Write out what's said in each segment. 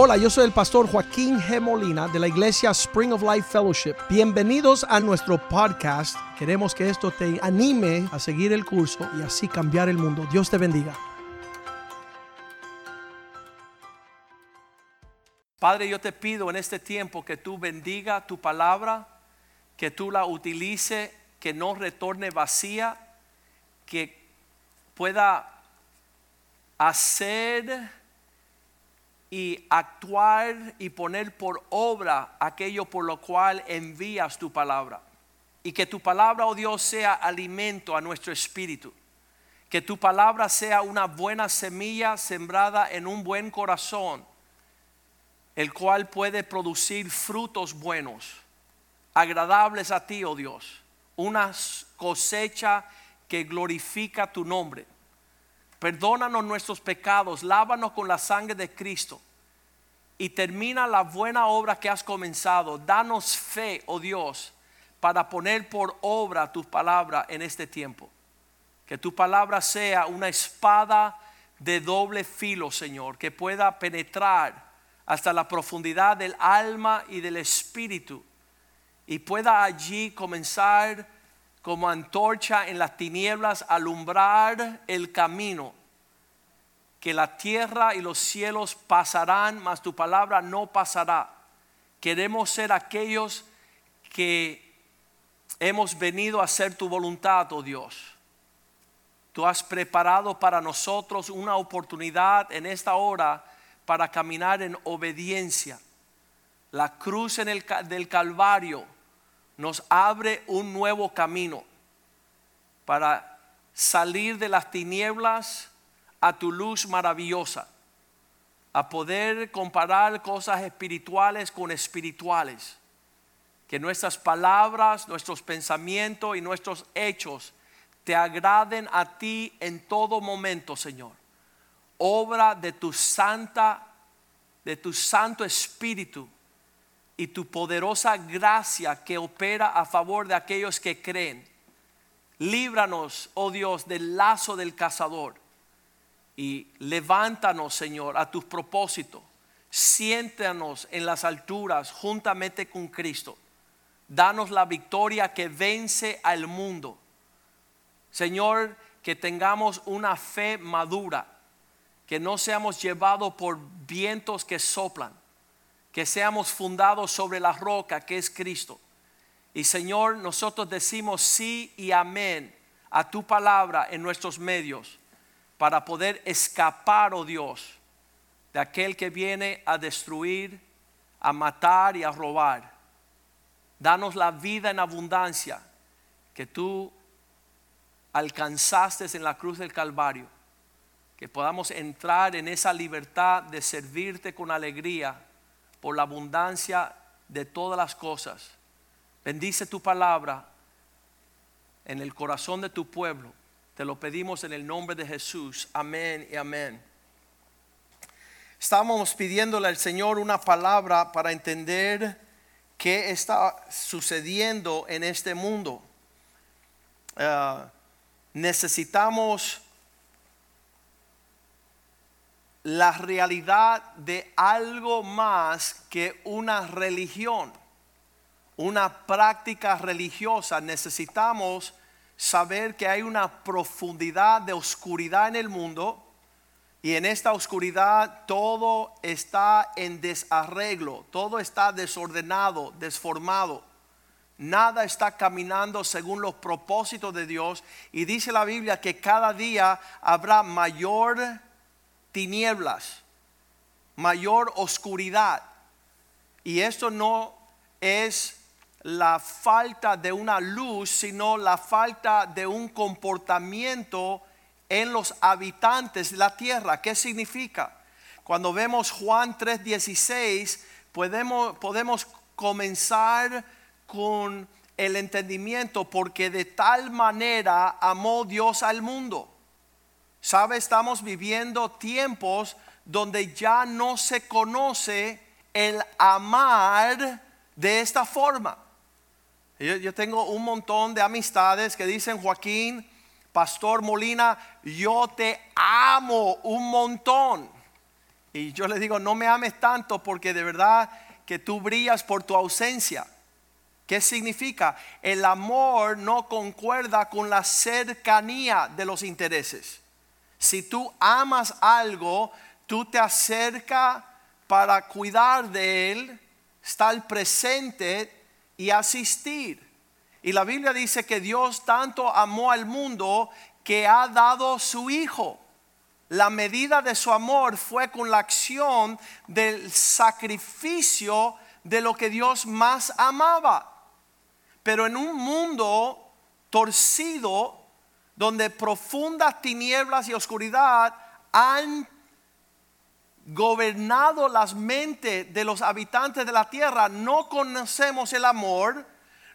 Hola, yo soy el pastor Joaquín G. Molina de la iglesia Spring of Life Fellowship. Bienvenidos a nuestro podcast. Queremos que esto te anime a seguir el curso y así cambiar el mundo. Dios te bendiga. Padre, yo te pido en este tiempo que tú bendiga tu palabra, que tú la utilice, que no retorne vacía, que pueda hacer y actuar y poner por obra aquello por lo cual envías tu palabra. Y que tu palabra, oh Dios, sea alimento a nuestro espíritu. Que tu palabra sea una buena semilla sembrada en un buen corazón, el cual puede producir frutos buenos, agradables a ti, oh Dios. Una cosecha que glorifica tu nombre. Perdónanos nuestros pecados, lávanos con la sangre de Cristo y termina la buena obra que has comenzado. Danos fe, oh Dios, para poner por obra tu palabra en este tiempo. Que tu palabra sea una espada de doble filo, Señor, que pueda penetrar hasta la profundidad del alma y del espíritu y pueda allí comenzar como antorcha en las tinieblas alumbrar el camino que la tierra y los cielos pasarán, mas tu palabra no pasará. Queremos ser aquellos que hemos venido a hacer tu voluntad, oh Dios. Tú has preparado para nosotros una oportunidad en esta hora para caminar en obediencia. La cruz en el, del Calvario nos abre un nuevo camino para salir de las tinieblas a tu luz maravillosa, a poder comparar cosas espirituales con espirituales. Que nuestras palabras, nuestros pensamientos y nuestros hechos te agraden a ti en todo momento, Señor. Obra de tu santa, de tu santo espíritu y tu poderosa gracia que opera a favor de aquellos que creen. Líbranos, oh Dios, del lazo del cazador y levántanos, Señor, a tus propósitos. Siéntanos en las alturas juntamente con Cristo. Danos la victoria que vence al mundo. Señor, que tengamos una fe madura, que no seamos llevados por vientos que soplan, que seamos fundados sobre la roca que es Cristo. Y Señor, nosotros decimos sí y amén a tu palabra en nuestros medios para poder escapar, oh Dios, de aquel que viene a destruir, a matar y a robar. Danos la vida en abundancia que tú alcanzaste en la cruz del Calvario. Que podamos entrar en esa libertad de servirte con alegría por la abundancia de todas las cosas. Bendice tu palabra en el corazón de tu pueblo te lo pedimos en el nombre de Jesús. Amén y amén. Estábamos pidiéndole al Señor una palabra para entender qué está sucediendo en este mundo. Eh, necesitamos la realidad de algo más que una religión, una práctica religiosa. Necesitamos saber que hay una profundidad de oscuridad en el mundo y en esta oscuridad todo está en desarreglo, todo está desordenado, desformado. Nada está caminando según los propósitos de Dios. Y dice la Biblia que cada día habrá mayor tinieblas, mayor oscuridad. Y esto no es la falta de una luz, sino la falta de un comportamiento en los habitantes de la tierra. ¿Qué significa? Cuando vemos Juan 3:16, podemos, podemos comenzar con el entendimiento porque de tal manera amó Dios al mundo. ¿Sabe? Estamos viviendo tiempos donde ya no se conoce el amar de esta forma. Yo, tengo un montón de amistades que dicen, Joaquín, Pastor Molina, yo te amo un montón. Y yo le digo, no me ames tanto porque de verdad que tú brillas por tu ausencia. ¿Qué significa? El amor no concuerda con la cercanía de los intereses. Si tú amas algo, tú te acercas para cuidar de él, estar presente y asistir. Y la Biblia dice que Dios tanto amó al mundo que ha dado su Hijo. La medida de su amor fue con la acción del sacrificio de lo que Dios más amaba. Pero en un mundo torcido, donde profundas tinieblas y oscuridad han gobernado las mentes de los habitantes de la tierra, no conocemos el amor,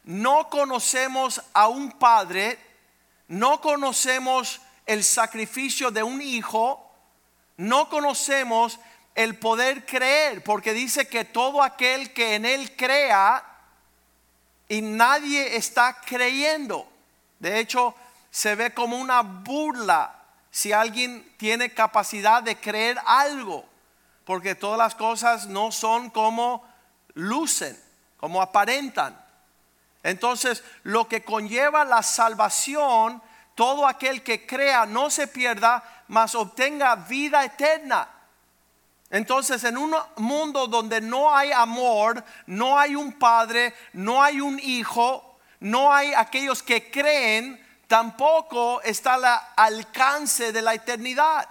no conocemos a un padre, no conocemos el sacrificio de un hijo, no conocemos el poder creer, porque dice que todo aquel que en él crea y nadie está creyendo. De hecho, se ve como una burla si alguien tiene capacidad de creer algo, porque todas las cosas no son como lucen, como aparentan. Entonces, lo que conlleva la salvación, todo aquel que crea no se pierda, mas obtenga vida eterna. Entonces, en un mundo donde no hay amor, no hay un padre, no hay un hijo, no hay aquellos que creen, tampoco está al alcance de la eternidad.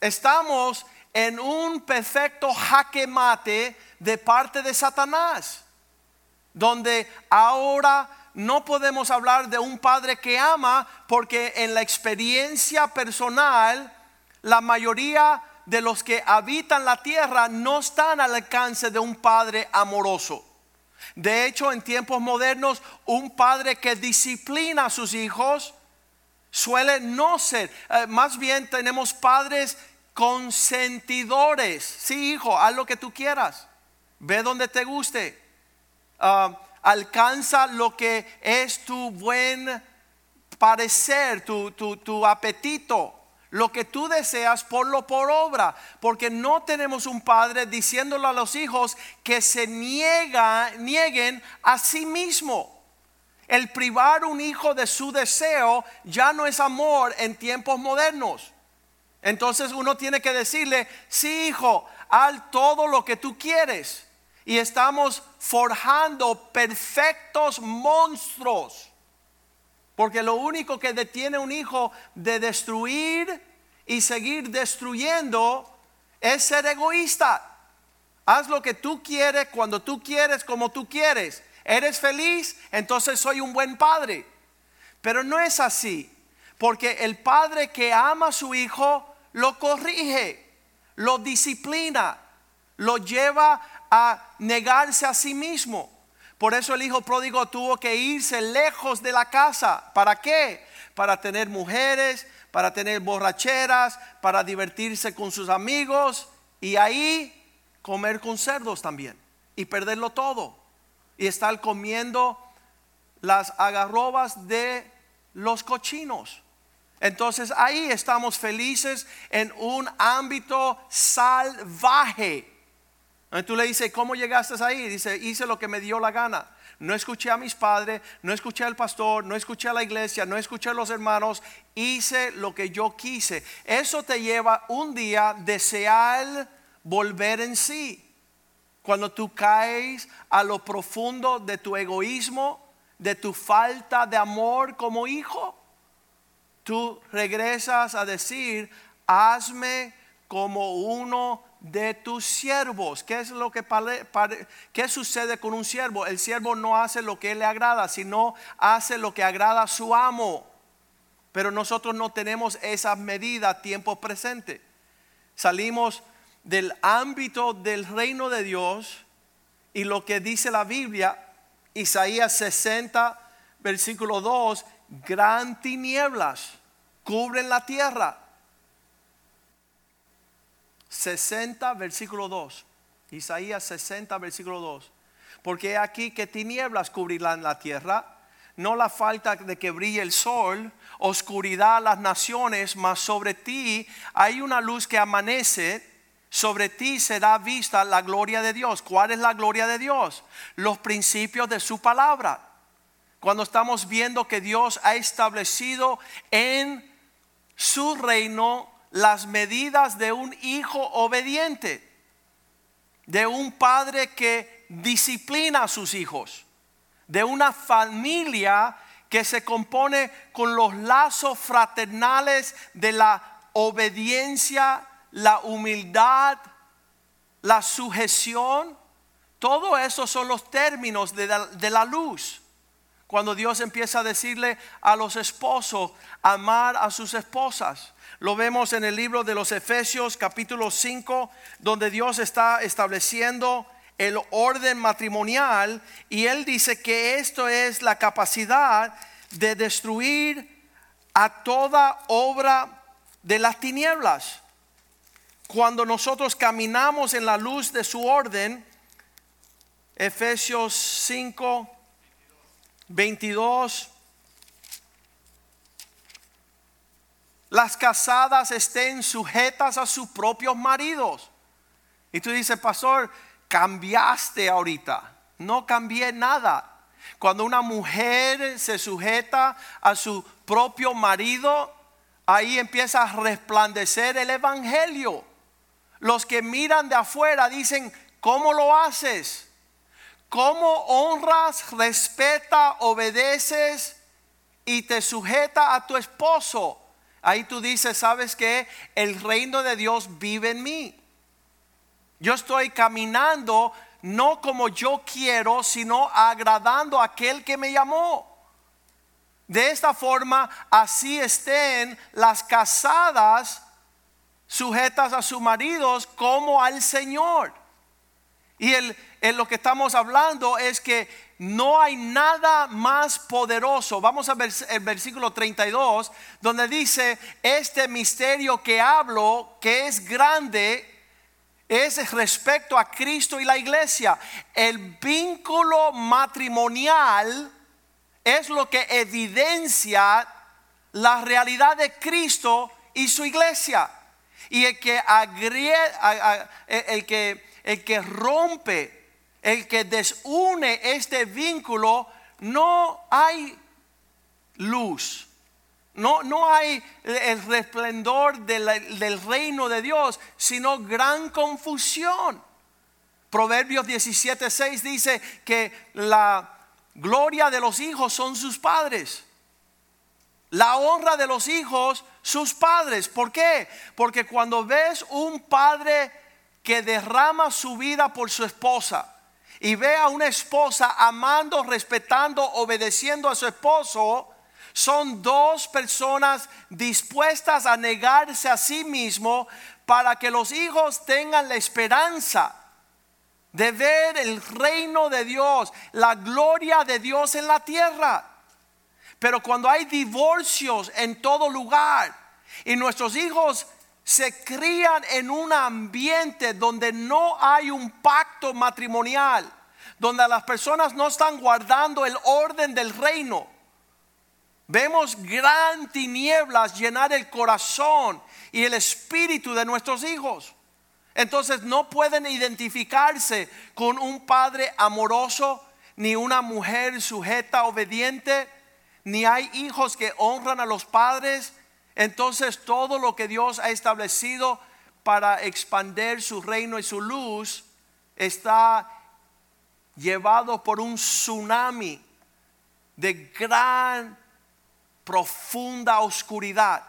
Estamos en un perfecto jaque mate de parte de Satanás, donde ahora no podemos hablar de un padre que ama porque en la experiencia personal la mayoría de los que habitan la tierra no están al alcance de un padre amoroso. De hecho, en tiempos modernos, un padre que disciplina a sus hijos suele no ser. Eh, más bien tenemos padres consentidores. Sí, hijo, haz lo que tú quieras. Ve donde te guste. Ah, alcanza lo que es tu buen parecer, tu, tu, tu apetito lo que tú deseas, ponlo por obra, porque no tenemos un padre diciéndole a los hijos que se niega, nieguen a sí mismo. El privar un hijo de su deseo ya no es amor en tiempos modernos. Entonces uno tiene que decirle, sí hijo, haz todo lo que tú quieres. Y estamos forjando perfectos monstruos porque lo único que detiene un hijo de destruir y seguir destruyendo es ser egoísta. Haz lo que tú quieres, cuando tú quieres, como tú quieres. ¿Eres feliz? Entonces soy un buen padre. Pero no es así. Porque el padre que ama a su hijo lo corrige, lo disciplina, lo lleva a negarse a sí mismo. Por eso el hijo pródigo tuvo que irse lejos de la casa. ¿Para qué? Para tener mujeres, para tener borracheras, para divertirse con sus amigos y ahí comer con cerdos también y perderlo todo y estar comiendo las agarrobas de los cochinos. Entonces ahí estamos felices en un ámbito salvaje tú le dices, ¿cómo llegaste ahí? Dice, hice lo que me dio la gana. No escuché a mis padres, no escuché al pastor, no escuché a la iglesia, no escuché a los hermanos, hice lo que yo quise. Eso te lleva un día desear volver en sí. Cuando tú caes a lo profundo de tu egoísmo, de tu falta de amor como hijo, tú regresas a decir, hazme como uno de tus siervos. ¿Qué es lo que qué sucede con un siervo? El siervo no hace lo que le agrada, sino hace lo que agrada a su amo. Pero nosotros no tenemos esa medida tiempo presente. Salimos del ámbito del reino de Dios y lo que dice la Biblia, Isaías 60, versículo 2, gran tinieblas cubren la tierra 60, versículo 2. Isaías 60, versículo 2. Porque aquí que tinieblas cubrirán la tierra, no la falta de que brille el sol, oscuridad a las naciones, mas sobre ti hay una luz que amanece sobre ti será vista la gloria de Dios. ¿Cuál es la gloria de Dios? Los principios de su palabra. Cuando estamos viendo que Dios ha establecido en su reino las medidas de un hijo obediente, de un padre que disciplina a sus hijos, de una familia que se compone con los lazos fraternales de la obediencia, la humildad, la sujeción. Todo eso son los términos de la, de la luz. Cuando Dios empieza a decirle a los esposos amar a sus esposas. Lo vemos en el libro de los Efesios capítulo 5, donde Dios está estableciendo el orden matrimonial y él dice que esto es la capacidad de destruir a toda obra de las tinieblas. Cuando nosotros caminamos en la luz de su orden, Efesios 5, 22, las casadas estén sujetas a sus propios maridos. Y tú dices, pastor, cambiaste ahorita. No cambié nada. Cuando una mujer se sujeta a su propio marido, ahí empieza a resplandecer el Evangelio. Los que miran de afuera dicen, ¿cómo lo haces? ¿Cómo honras, respeta, obedeces y te sujeta a tu esposo? Ahí tú dices, ¿sabes que El reino de Dios vive en mí. Yo estoy caminando no como yo quiero, sino agradando a aquel que me llamó. De esta forma, así estén las casadas sujetas a sus maridos como al Señor. Y el, en lo que estamos hablando es que no hay nada más poderoso. Vamos a ver el versículo 32, donde dice, este misterio que hablo, que es grande, es respecto a Cristo y la iglesia. El vínculo matrimonial es lo que evidencia la realidad de Cristo y su iglesia. Y el que, el que, el que rompe el que desune este vínculo, no hay luz. No, no hay el resplendor del reino de Dios, sino gran confusión. Proverbios 17:6 dice que la gloria de los hijos son sus padres. La honra de los hijos, sus padres. ¿Por qué? Porque cuando ves un padre que derrama su vida por su esposa, y ve a una esposa amando, respetando, obedeciendo a su esposo, son dos personas dispuestas a negarse a sí mismo para que los hijos tengan la esperanza de ver el reino de Dios, la gloria de Dios en la tierra. Pero cuando hay divorcios en todo lugar y nuestros hijos se crían en un ambiente donde no hay un pacto matrimonial, donde las personas no están guardando el orden del reino. Vemos gran tinieblas llenar el corazón y el espíritu de nuestros hijos. Entonces no pueden identificarse con un padre amoroso, ni una mujer sujeta, obediente, ni hay hijos que honran a los padres entonces todo lo que Dios ha establecido para expandir su reino y su luz está llevado por un tsunami de gran, profunda oscuridad.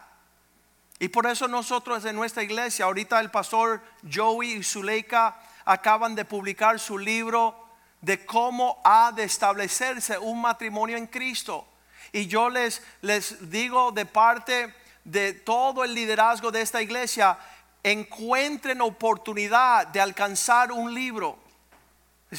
Y por eso nosotros en nuestra iglesia, ahorita el pastor Joey y Zuleika acaban de publicar su libro de cómo ha de establecerse un matrimonio en Cristo. Y yo les, les digo de parte de todo el liderazgo de esta iglesia encuentren oportunidad de alcanzar un libro.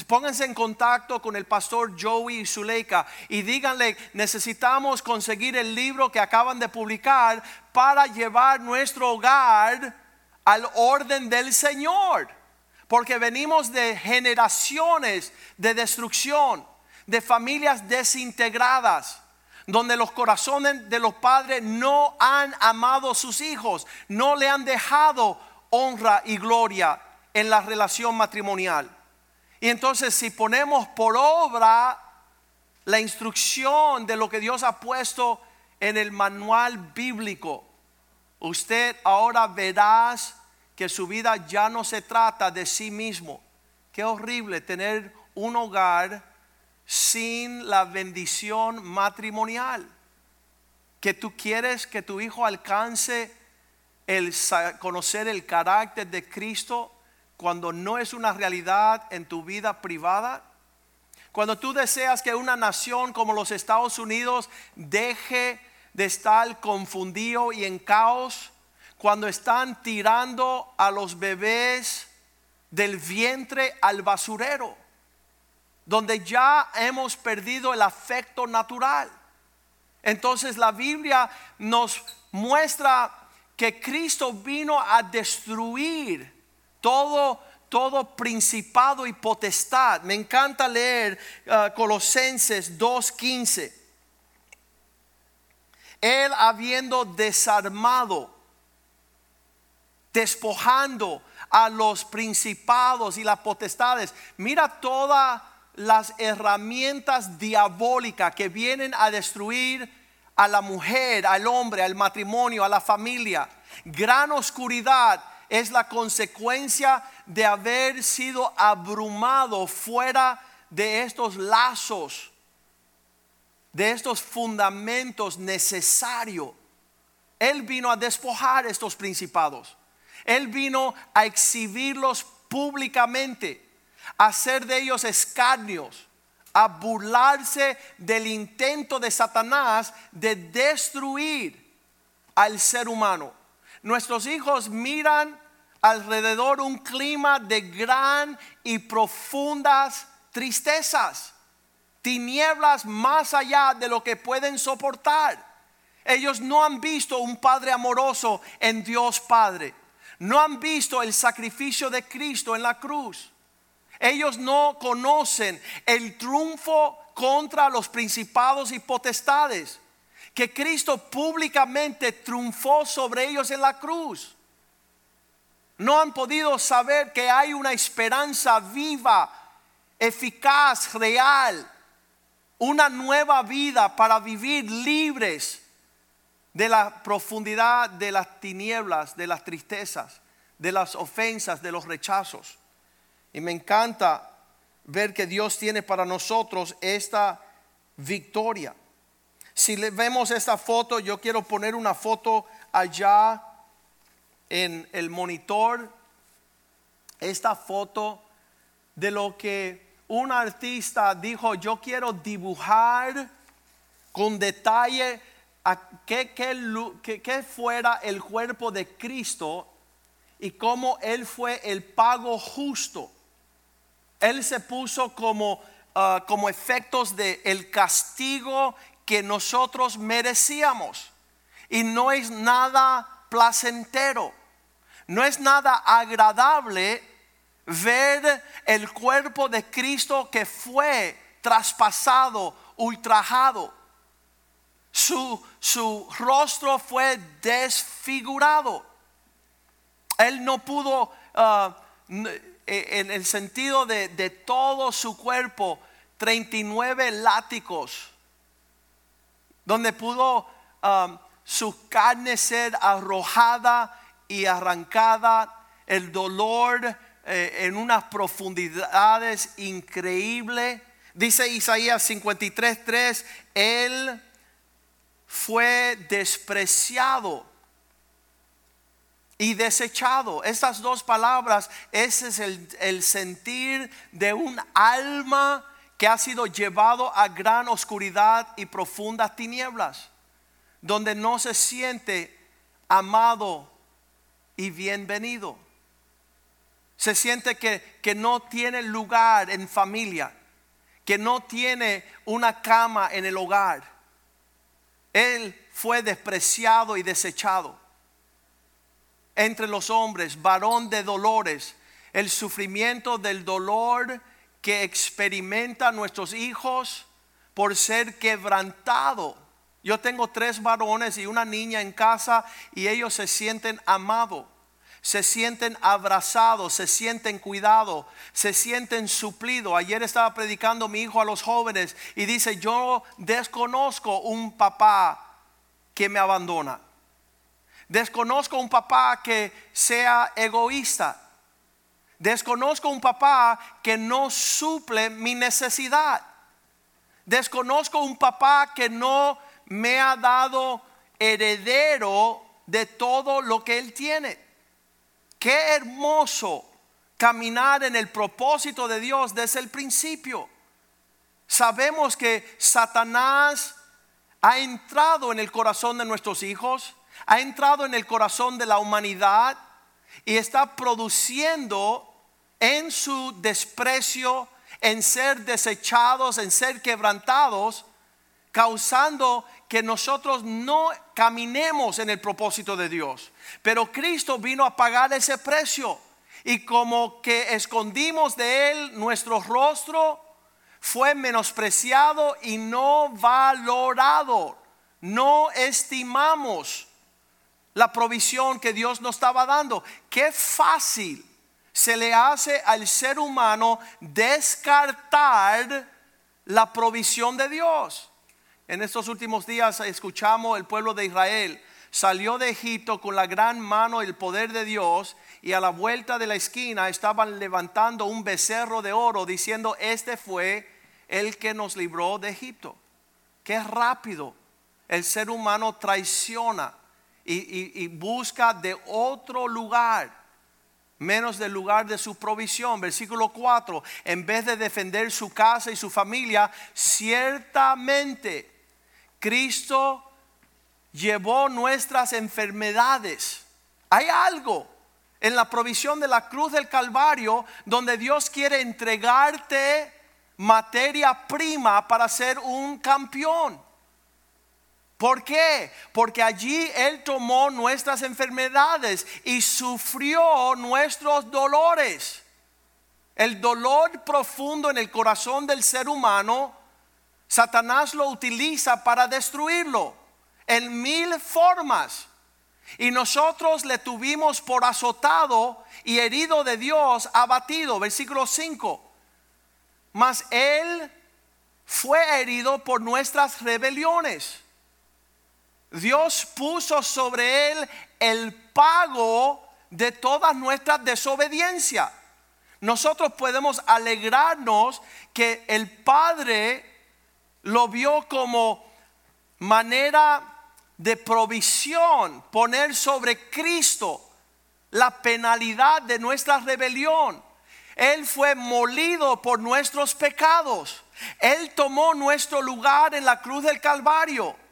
Pónganse en contacto con el pastor Joey Zuleika y díganle, necesitamos conseguir el libro que acaban de publicar para llevar nuestro hogar al orden del Señor. Porque venimos de generaciones de destrucción, de familias desintegradas donde los corazones de los padres no han amado a sus hijos, no le han dejado honra y gloria en la relación matrimonial. Y entonces si ponemos por obra la instrucción de lo que Dios ha puesto en el manual bíblico, usted ahora verás que su vida ya no se trata de sí mismo. Qué horrible tener un hogar sin la bendición matrimonial. Que tú quieres que tu hijo alcance el conocer el carácter de Cristo cuando no es una realidad en tu vida privada. Cuando tú deseas que una nación como los Estados Unidos deje de estar confundido y en caos, cuando están tirando a los bebés del vientre al basurero, donde ya hemos perdido el afecto natural. Entonces la Biblia nos muestra que Cristo vino a destruir todo todo principado y potestad. Me encanta leer uh, Colosenses 2:15. Él habiendo desarmado, despojando a los principados y las potestades. Mira todas las herramientas diabólicas que vienen a destruir a la mujer, al hombre, al matrimonio, a la familia. Gran oscuridad es la consecuencia de haber sido abrumado fuera de estos lazos, de estos fundamentos necesarios. Él vino a despojar estos principados. Él vino a exhibirlos públicamente, hacer de ellos escarnios, a burlarse del intento de Satanás de destruir al ser humano. Nuestros hijos miran alrededor un clima de gran y profundas tristezas, tinieblas más allá de lo que pueden soportar. Ellos no han visto un Padre amoroso en Dios Padre. No han visto el sacrificio de Cristo en la cruz. Ellos no conocen el triunfo contra los principados y potestades que Cristo públicamente triunfó sobre ellos en la cruz. No han podido saber que hay una esperanza viva, eficaz, real, una nueva vida para vivir libres de la profundidad de las tinieblas, de las tristezas, de las ofensas, de los rechazos. Y me encanta ver que Dios tiene para nosotros esta victoria. Si le vemos esta foto, yo quiero poner una foto allá en el monitor. Esta foto de lo que un artista dijo, yo quiero dibujar con detalle a que, fuera el cuerpo de Cristo y cómo Él fue el pago justo. Él se puso como, ah, como efectos de el castigo que nosotros merecíamos. Y no es nada placentero, no es nada agradable ver el cuerpo de Cristo que fue traspasado, ultrajado. Su, su rostro fue desfigurado. Él no pudo, ah, en el sentido de, de todo su cuerpo, 39 látigos donde pudo um, su carne ser arrojada y arrancada, el dolor eh, en unas profundidades increíbles. Dice Isaías 53:3, Él fue despreciado y desechado. Estas dos palabras, ese es el, sentir de un alma que ha sido llevado a gran oscuridad y profundas tinieblas, donde no se siente amado y bienvenido. Se siente que, que no tiene lugar en familia, que no tiene una cama en el hogar. Él fue despreciado y desechado entre los hombres, varón de dolores, el sufrimiento del dolor que experimenta nuestros hijos por ser quebrantado. Yo tengo tres varones y una niña en casa y ellos se sienten amados, se sienten abrazados, se sienten cuidados, se sienten suplidos. Ayer estaba predicando mi hijo a los jóvenes y dice, yo desconozco un papá que me abandona. Desconozco un papá que sea egoísta. Desconozco un papá que no suple mi necesidad. Desconozco un papá que no me ha dado heredero de todo lo que él tiene. Qué hermoso caminar en el propósito de Dios desde el principio. Sabemos que Satanás ha entrado en el corazón de nuestros hijos, ha entrado en el corazón de la humanidad y está produciendo en su desprecio, en ser desechados, en ser quebrantados, causando que nosotros no caminemos en el propósito de Dios. Pero Cristo vino a pagar ese precio. Y como que escondimos de Él nuestro rostro, fue menospreciado y no valorado. No estimamos la provisión que Dios nos estaba dando. Qué fácil se le hace al ser humano descartar la provisión de Dios. En estos últimos días escuchamos el pueblo de Israel salió de Egipto con la gran mano y el poder de Dios y a la vuelta de la esquina estaban levantando un becerro de oro diciendo, este fue el que nos libró de Egipto. Qué rápido el ser humano traiciona y, busca de otro lugar menos del lugar de su provisión. Versículo 4, en vez de defender su casa y su familia, ciertamente Cristo llevó nuestras enfermedades. Hay algo en la provisión de la cruz del Calvario donde Dios quiere entregarte materia prima para ser un campeón. ¿Por qué? Porque allí Él tomó nuestras enfermedades y sufrió nuestros dolores. El dolor profundo en el corazón del ser humano, Satanás lo utiliza para destruirlo en mil formas. Y nosotros le tuvimos por azotado y herido de Dios, abatido. Versículo 5. Mas Él fue herido por nuestras rebeliones Dios puso sobre él el pago de todas nuestras desobediencias. Nosotros podemos alegrarnos que el Padre lo vio como manera de provisión, poner sobre Cristo la penalidad de nuestra rebelión. Él fue molido por nuestros pecados. Él tomó nuestro lugar en la cruz del Calvario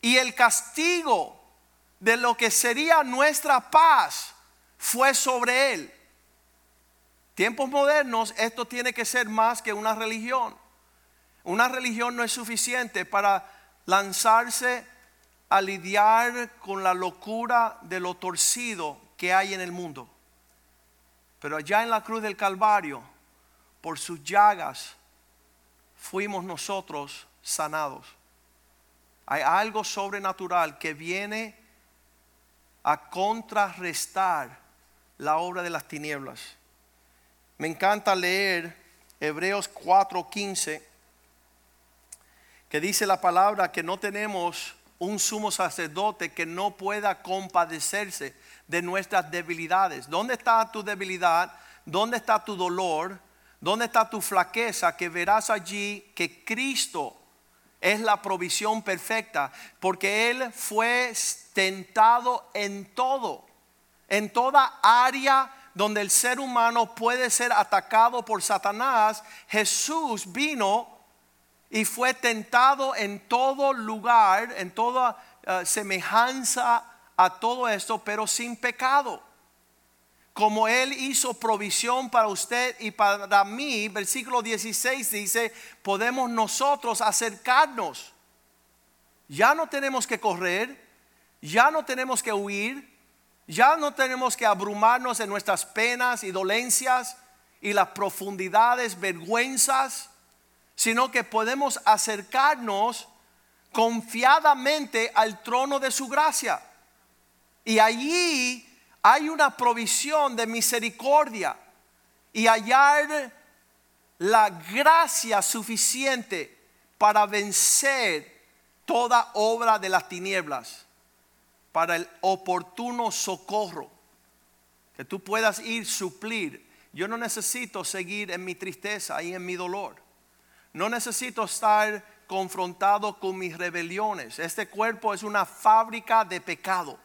y el castigo de lo que sería nuestra paz fue sobre él. Tiempos modernos, esto tiene que ser más que una religión. Una religión no es suficiente para lanzarse a lidiar con la locura de lo torcido que hay en el mundo. Pero allá en la cruz del Calvario, por sus llagas, fuimos nosotros sanados. Hay algo sobrenatural que viene a contrarrestar la obra de las tinieblas. Me encanta leer Hebreos 4:15, que dice la palabra que no tenemos un sumo sacerdote que no pueda compadecerse de nuestras debilidades. ¿Dónde está tu debilidad? ¿Dónde está tu dolor? ¿Dónde está tu flaqueza? Que verás allí que Cristo es la provisión perfecta, porque Él fue tentado en todo, en toda área donde el ser humano puede ser atacado por Satanás, Jesús vino y fue tentado en todo lugar, en toda eh, semejanza a todo esto, pero sin pecado como Él hizo provisión para usted y para mí, versículo 16 dice, podemos nosotros acercarnos. Ya no tenemos que correr, ya no tenemos que huir, ya no tenemos que abrumarnos en nuestras penas y dolencias y las profundidades, vergüenzas, sino que podemos acercarnos confiadamente al trono de su gracia. Y allí hay una provisión de misericordia y hallar la gracia suficiente para vencer toda obra de las tinieblas, para el oportuno socorro, que tú puedas ir suplir. Yo no necesito seguir en mi tristeza y en mi dolor. No necesito estar confrontado con mis rebeliones. Este cuerpo es una fábrica de pecado.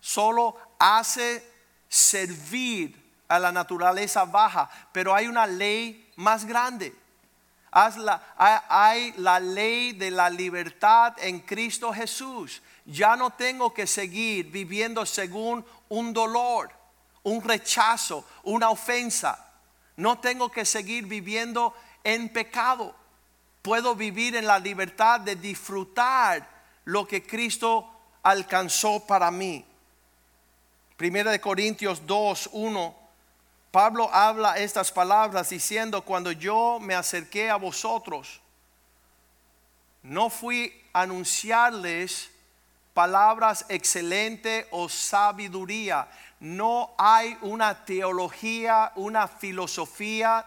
Solo hace servir a la naturaleza baja, pero hay una ley más grande. hay la ley de la libertad en Cristo Jesús. Ya no tengo que seguir viviendo según un dolor, un rechazo, una ofensa. No tengo que seguir viviendo en pecado. Puedo vivir en la libertad de disfrutar lo que Cristo alcanzó para mí. Primera de Corintios 2, 1. Pablo habla estas palabras diciendo, cuando yo me acerqué a vosotros, no fui a anunciarles palabras excelentes o sabiduría. No hay una teología, una filosofía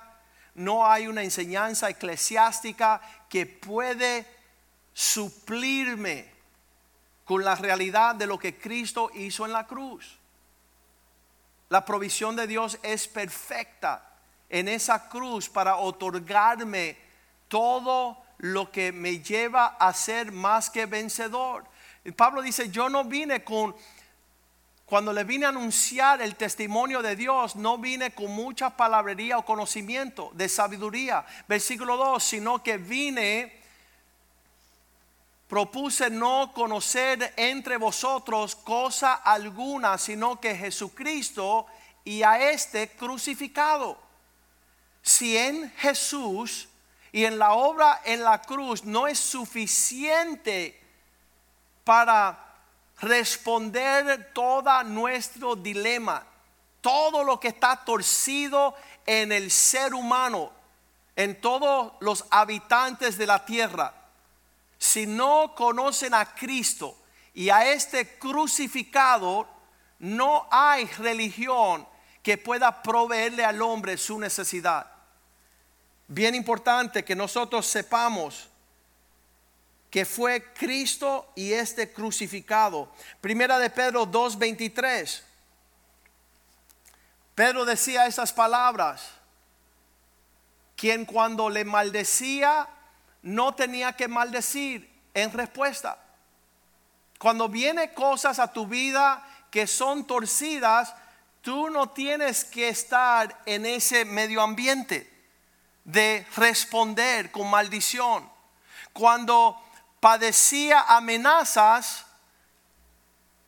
no hay una enseñanza eclesiástica que puede suplirme con la realidad de lo que Cristo hizo en la cruz. La provisión de Dios es perfecta en esa cruz para otorgarme todo lo que me lleva a ser más que vencedor. Pablo dice, yo no vine con cuando le vine a anunciar el testimonio de Dios, no vine con mucha palabrería o conocimiento de sabiduría. Versículo 2, sino que vine, propuse no conocer entre vosotros cosa alguna, sino que Jesucristo y a este crucificado. Si en Jesús y en la obra en la cruz no es suficiente para responder todo nuestro dilema, todo lo que está torcido en el ser humano, en todos los habitantes de la tierra. Si no conocen a Cristo y a este crucificado, no hay religión que pueda proveerle al hombre su necesidad. Bien importante que nosotros sepamos que fue Cristo y este crucificado. Primera de Pedro 2:23. Pedro decía esas palabras, quien cuando le maldecía no tenía que maldecir en respuesta. Cuando vienen cosas a tu vida que son torcidas, tú no tienes que estar en ese medio ambiente de responder con maldición. Cuando padecía amenazas,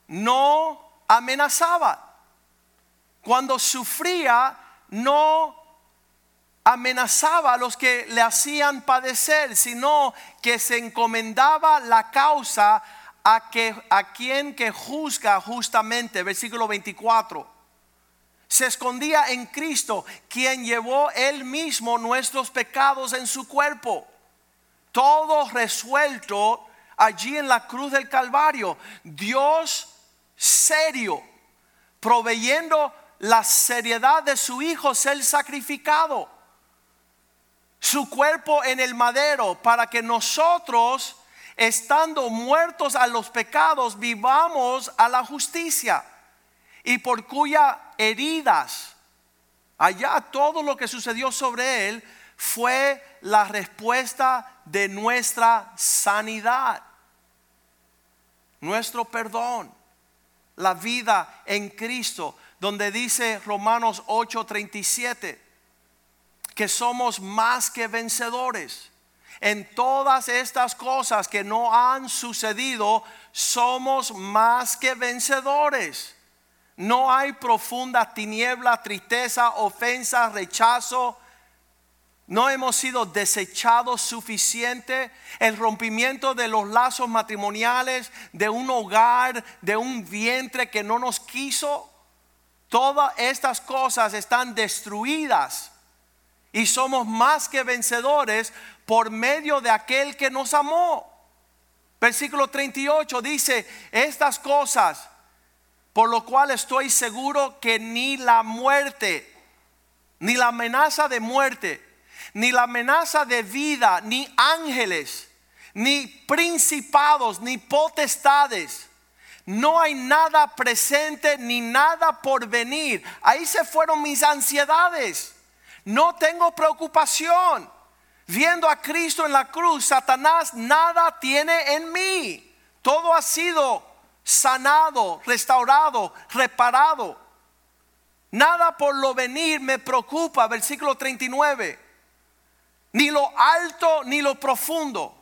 no amenazaba. Cuando sufría, no amenazaba a los que le hacían padecer, sino que se encomendaba la causa a, que, a quien que juzga justamente. Versículo 24. Se escondía en Cristo, quien llevó él mismo nuestros pecados en su cuerpo todo resuelto allí en la cruz del Calvario. Dios serio, proveyendo la seriedad de su Hijo ser sacrificado. Su cuerpo en el madero para que nosotros, estando muertos a los pecados, vivamos a la justicia. Y por cuya heridas, allá todo lo que sucedió sobre él, fue la respuesta de nuestra sanidad, nuestro perdón, la vida en Cristo, donde dice Romanos 8:37 que somos más que vencedores. En todas estas cosas que no han sucedido, somos más que vencedores. No hay profunda tiniebla, tristeza, ofensa, rechazo, no hemos sido desechados suficiente. El rompimiento de los lazos matrimoniales, de un hogar, de un vientre que no nos quiso. Todas estas cosas están destruidas. Y somos más que vencedores por medio de aquel que nos amó. Versículo 38 dice, estas cosas por lo cual estoy seguro que ni la muerte, ni la amenaza de muerte, ni la amenaza de vida, ni ángeles, ni principados, ni potestades, no hay nada presente ni nada por venir. Ahí se fueron mis ansiedades. No tengo preocupación. Viendo a Cristo en la cruz, Satanás nada tiene en mí. Todo ha sido sanado, restaurado, reparado. Nada por lo venir me preocupa, versículo 39. Ni lo alto ni lo profundo.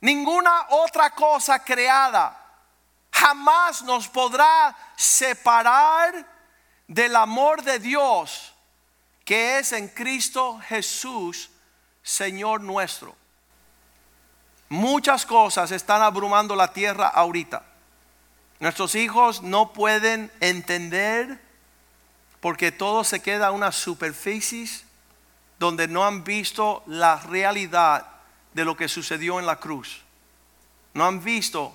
Ninguna otra cosa creada jamás nos podrá separar del amor de Dios que es en Cristo Jesús, Señor nuestro. Muchas cosas están abrumando la tierra ahorita. Nuestros hijos no pueden entender porque todo se queda una superficie donde no han visto la realidad de lo que sucedió en la cruz. No han visto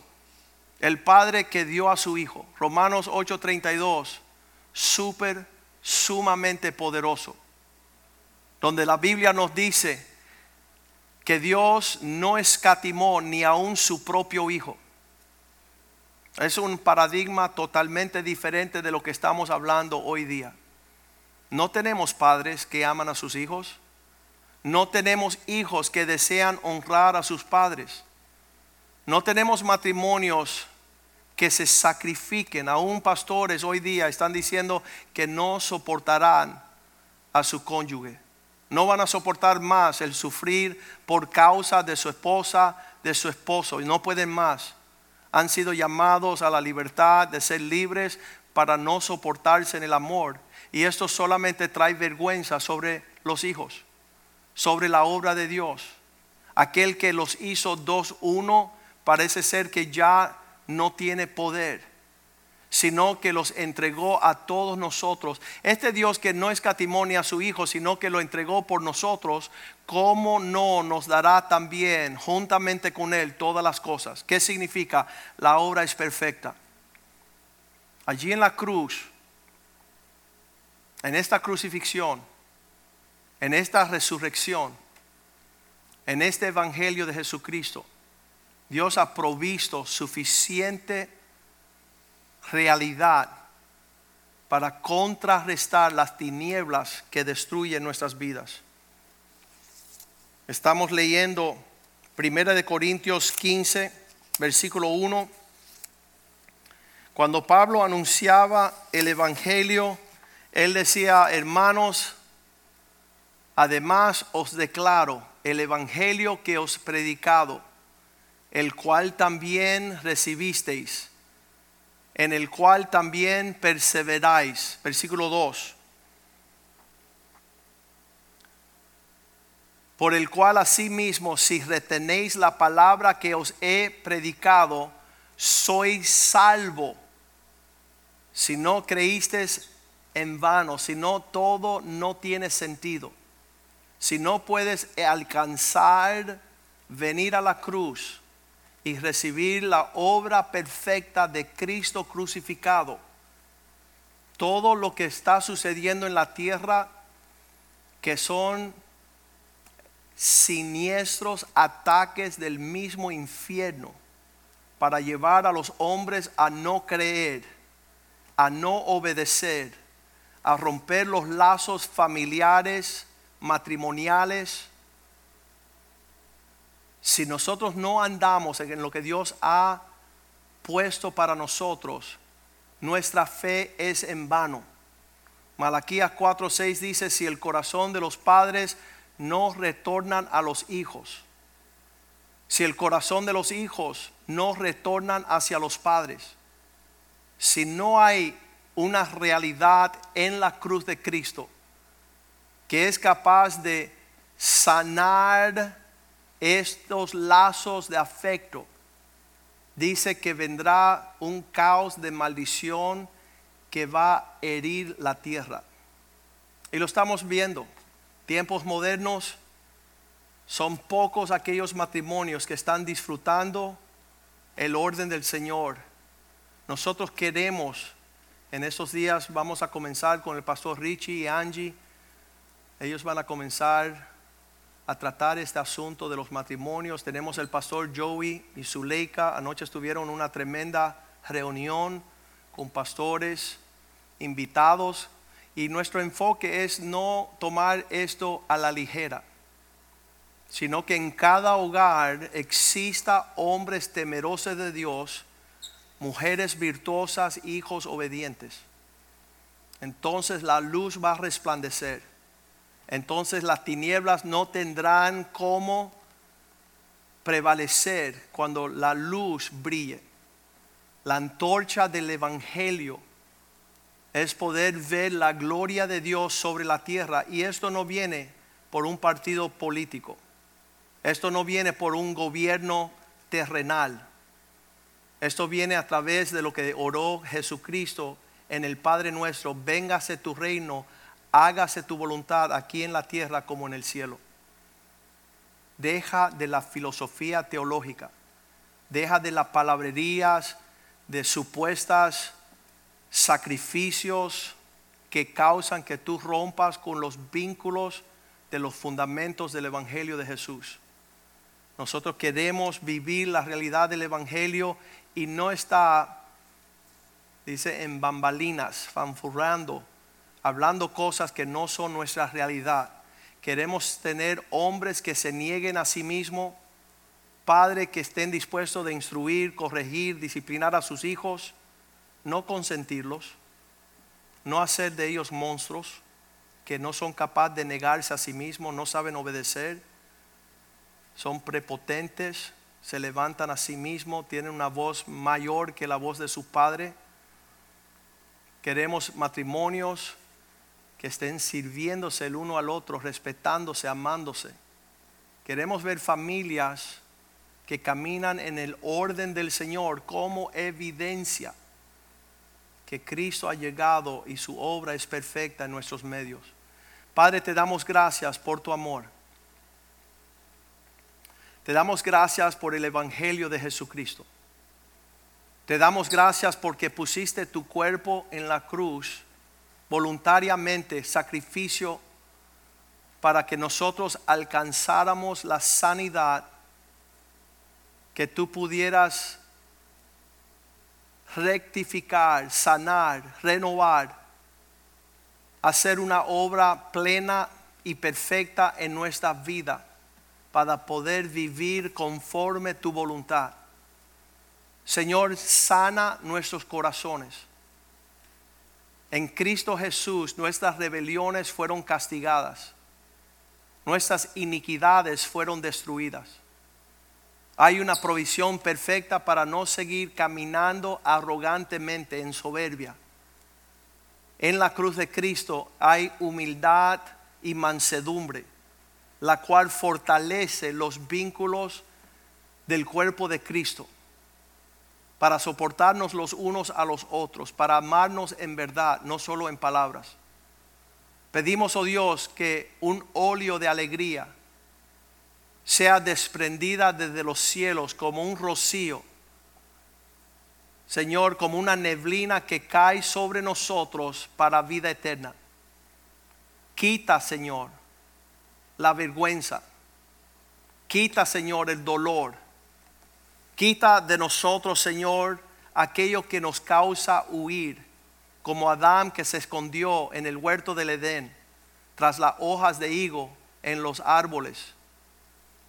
el Padre que dio a su Hijo. Romanos 8:32, súper, sumamente poderoso. Donde la Biblia nos dice que Dios no escatimó ni aún su propio Hijo. Es un paradigma totalmente diferente de lo que estamos hablando hoy día. No tenemos padres que aman a sus hijos. No tenemos hijos que desean honrar a sus padres. No tenemos matrimonios que se sacrifiquen. Aún pastores hoy día están diciendo que no soportarán a su cónyuge. No van a soportar más el sufrir por causa de su esposa, de su esposo, y no pueden más. Han sido llamados a la libertad de ser libres para no soportarse en el amor. Y esto solamente trae vergüenza sobre los hijos, sobre la obra de Dios. Aquel que los hizo dos uno parece ser que ya no tiene poder, sino que los entregó a todos nosotros. Este Dios que no escatimonia a su Hijo, sino que lo entregó por nosotros, ¿cómo no nos dará también juntamente con Él todas las cosas? ¿Qué significa? La obra es perfecta. Allí en la cruz, en esta crucifixión, en esta resurrección, en este Evangelio de Jesucristo, Dios ha provisto suficiente realidad para contrarrestar las tinieblas que destruyen nuestras vidas. Estamos leyendo 1 de Corintios 15, versículo 1. Cuando Pablo anunciaba el evangelio, él decía, "Hermanos, además os declaro el evangelio que os predicado, el cual también recibisteis, en el cual también perseveráis. Versículo 2. Por el cual asimismo, si retenéis la palabra que os he predicado, sois salvo. Si no creísteis en vano, si no todo no tiene sentido. Si no puedes alcanzar venir a la cruz y recibir la obra perfecta de Cristo crucificado. Todo lo que está sucediendo en la tierra, que son siniestros ataques del mismo infierno, para llevar a los hombres a no creer, a no obedecer, a romper los lazos familiares, matrimoniales, si nosotros no andamos en lo que Dios ha puesto para nosotros, nuestra fe es en vano. Malaquías 4:6 dice, si el corazón de los padres no retornan a los hijos, si el corazón de los hijos no retornan hacia los padres, si no hay una realidad en la cruz de Cristo que es capaz de sanar estos lazos de afecto, dice que vendrá un caos de maldición que va a herir la tierra. Y lo estamos viendo. Tiempos modernos son pocos aquellos matrimonios que están disfrutando el orden del Señor. Nosotros queremos En estos días vamos a comenzar con el pastor Richie y Angie. Ellos van a comenzar a tratar este asunto de los matrimonios. Tenemos el pastor Joey y Zuleika. Anoche estuvieron una tremenda reunión con pastores invitados y nuestro enfoque es no tomar esto a la ligera, sino que en cada hogar exista hombres temerosos de Dios, mujeres virtuosas, hijos obedientes. Entonces la luz va a resplandecer. Entonces las tinieblas no tendrán cómo prevalecer cuando la luz brille. La antorcha del Evangelio es poder ver la gloria de Dios sobre la tierra. Y esto no viene por un partido político. Esto no viene por un gobierno terrenal. Esto viene a través de lo que oró Jesucristo en el Padre nuestro. Véngase tu reino, hágase tu voluntad aquí en la tierra como en el cielo. Deja de la filosofía teológica. Deja de las palabrerías, de supuestas sacrificios que causan que tú rompas con los vínculos de los fundamentos del Evangelio de Jesús. Nosotros queremos vivir la realidad del Evangelio y no está, dice, en bambalinas, fanfurrando, hablando cosas que no son nuestra realidad. Queremos tener hombres que se nieguen a sí mismos, padres que estén dispuestos de instruir, corregir, disciplinar a sus hijos no consentirlos, no hacer de ellos monstruos que no son capaces de negarse a sí mismos, no saben obedecer, son prepotentes, se levantan a sí mismos, tienen una voz mayor que la voz de su padre. Queremos matrimonios que estén sirviéndose el uno al otro, respetándose, amándose. Queremos ver familias que caminan en el orden del Señor como evidencia que Cristo ha llegado y su obra es perfecta en nuestros medios. Padre, te damos gracias por tu amor. Te damos gracias por el Evangelio de Jesucristo. Te damos gracias porque pusiste tu cuerpo en la cruz voluntariamente, sacrificio, para que nosotros alcanzáramos la sanidad, que tú pudieras rectificar, sanar, renovar, hacer una obra plena y perfecta en nuestra vida para poder vivir conforme tu voluntad. Señor, sana nuestros corazones. En Cristo Jesús nuestras rebeliones fueron castigadas, nuestras iniquidades fueron destruidas. Hay una provisión perfecta para no seguir caminando arrogantemente en soberbia. En la cruz de Cristo hay humildad y mansedumbre, la cual fortalece los vínculos del cuerpo de Cristo para soportarnos los unos a los otros, para amarnos en verdad, no solo en palabras. Pedimos, oh Dios, que un óleo de alegría, sea desprendida desde los cielos como un rocío. Señor, como una neblina que cae sobre nosotros para vida eterna. Quita, Señor, la vergüenza. Quita, Señor, el dolor. Quita de nosotros, Señor, aquello que nos causa huir, como Adán que se escondió en el huerto del Edén, tras las hojas de higo en los árboles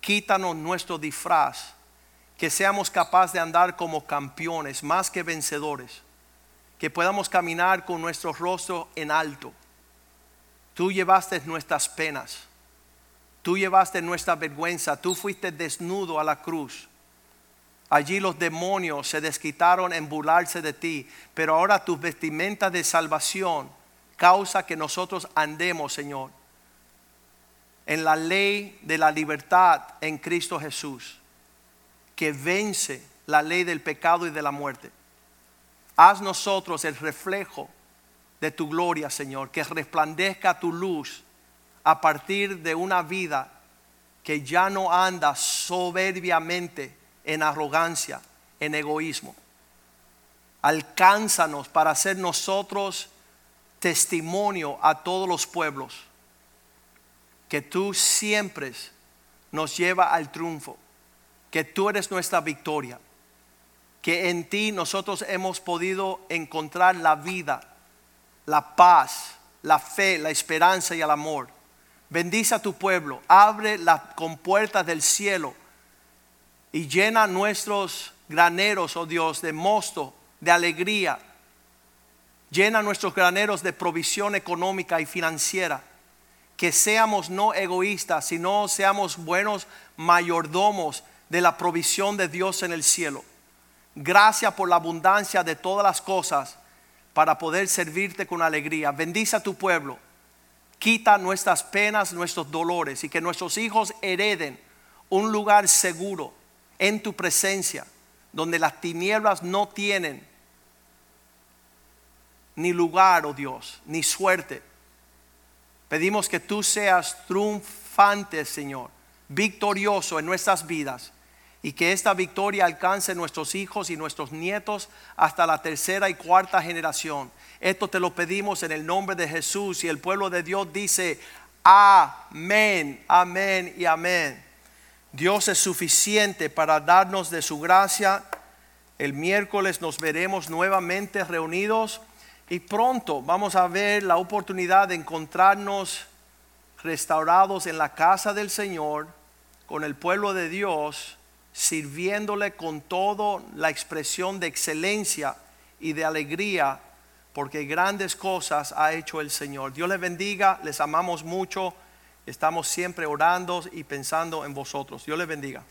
quítanos nuestro disfraz, que seamos capaces de andar como campeones, más que vencedores, que podamos caminar con nuestro rostro en alto. Tú llevaste nuestras penas, tú llevaste nuestra vergüenza, tú fuiste desnudo a la cruz. Allí los demonios se desquitaron en burlarse de ti, pero ahora tus vestimentas de salvación causa que nosotros andemos, Señor en la ley de la libertad en Cristo Jesús, que vence la ley del pecado y de la muerte. Haz nosotros el reflejo de tu gloria, Señor, que resplandezca tu luz a partir de una vida que ya no anda soberbiamente en arrogancia, en egoísmo. Alcánzanos para ser nosotros testimonio a todos los pueblos. Que tú siempre nos lleva al triunfo. Que tú eres nuestra victoria. Que en ti nosotros hemos podido encontrar la vida, la paz, la fe, la esperanza y el amor. Bendice a tu pueblo. Abre las compuertas del cielo y llena nuestros graneros, oh Dios, de mosto, de alegría. Llena nuestros graneros de provisión económica y financiera. Que seamos no egoístas, sino seamos buenos mayordomos de la provisión de Dios en el cielo. Gracias por la abundancia de todas las cosas para poder servirte con alegría. Bendice a tu pueblo. Quita nuestras penas, nuestros dolores y que nuestros hijos hereden un lugar seguro en tu presencia, donde las tinieblas no tienen ni lugar, oh Dios, ni suerte. Pedimos que tú seas triunfante, Señor, victorioso en nuestras vidas y que esta victoria alcance nuestros hijos y nuestros nietos hasta la tercera y cuarta generación. Esto te lo pedimos en el nombre de Jesús y el pueblo de Dios dice, amén, amén y amén. Dios es suficiente para darnos de su gracia. El miércoles nos veremos nuevamente reunidos y pronto vamos a ver la oportunidad de encontrarnos restaurados en la casa del Señor con el pueblo de Dios sirviéndole con toda la expresión de excelencia y de alegría, porque grandes cosas ha hecho el Señor. Dios les bendiga, les amamos mucho, estamos siempre orando y pensando en vosotros. Dios les bendiga.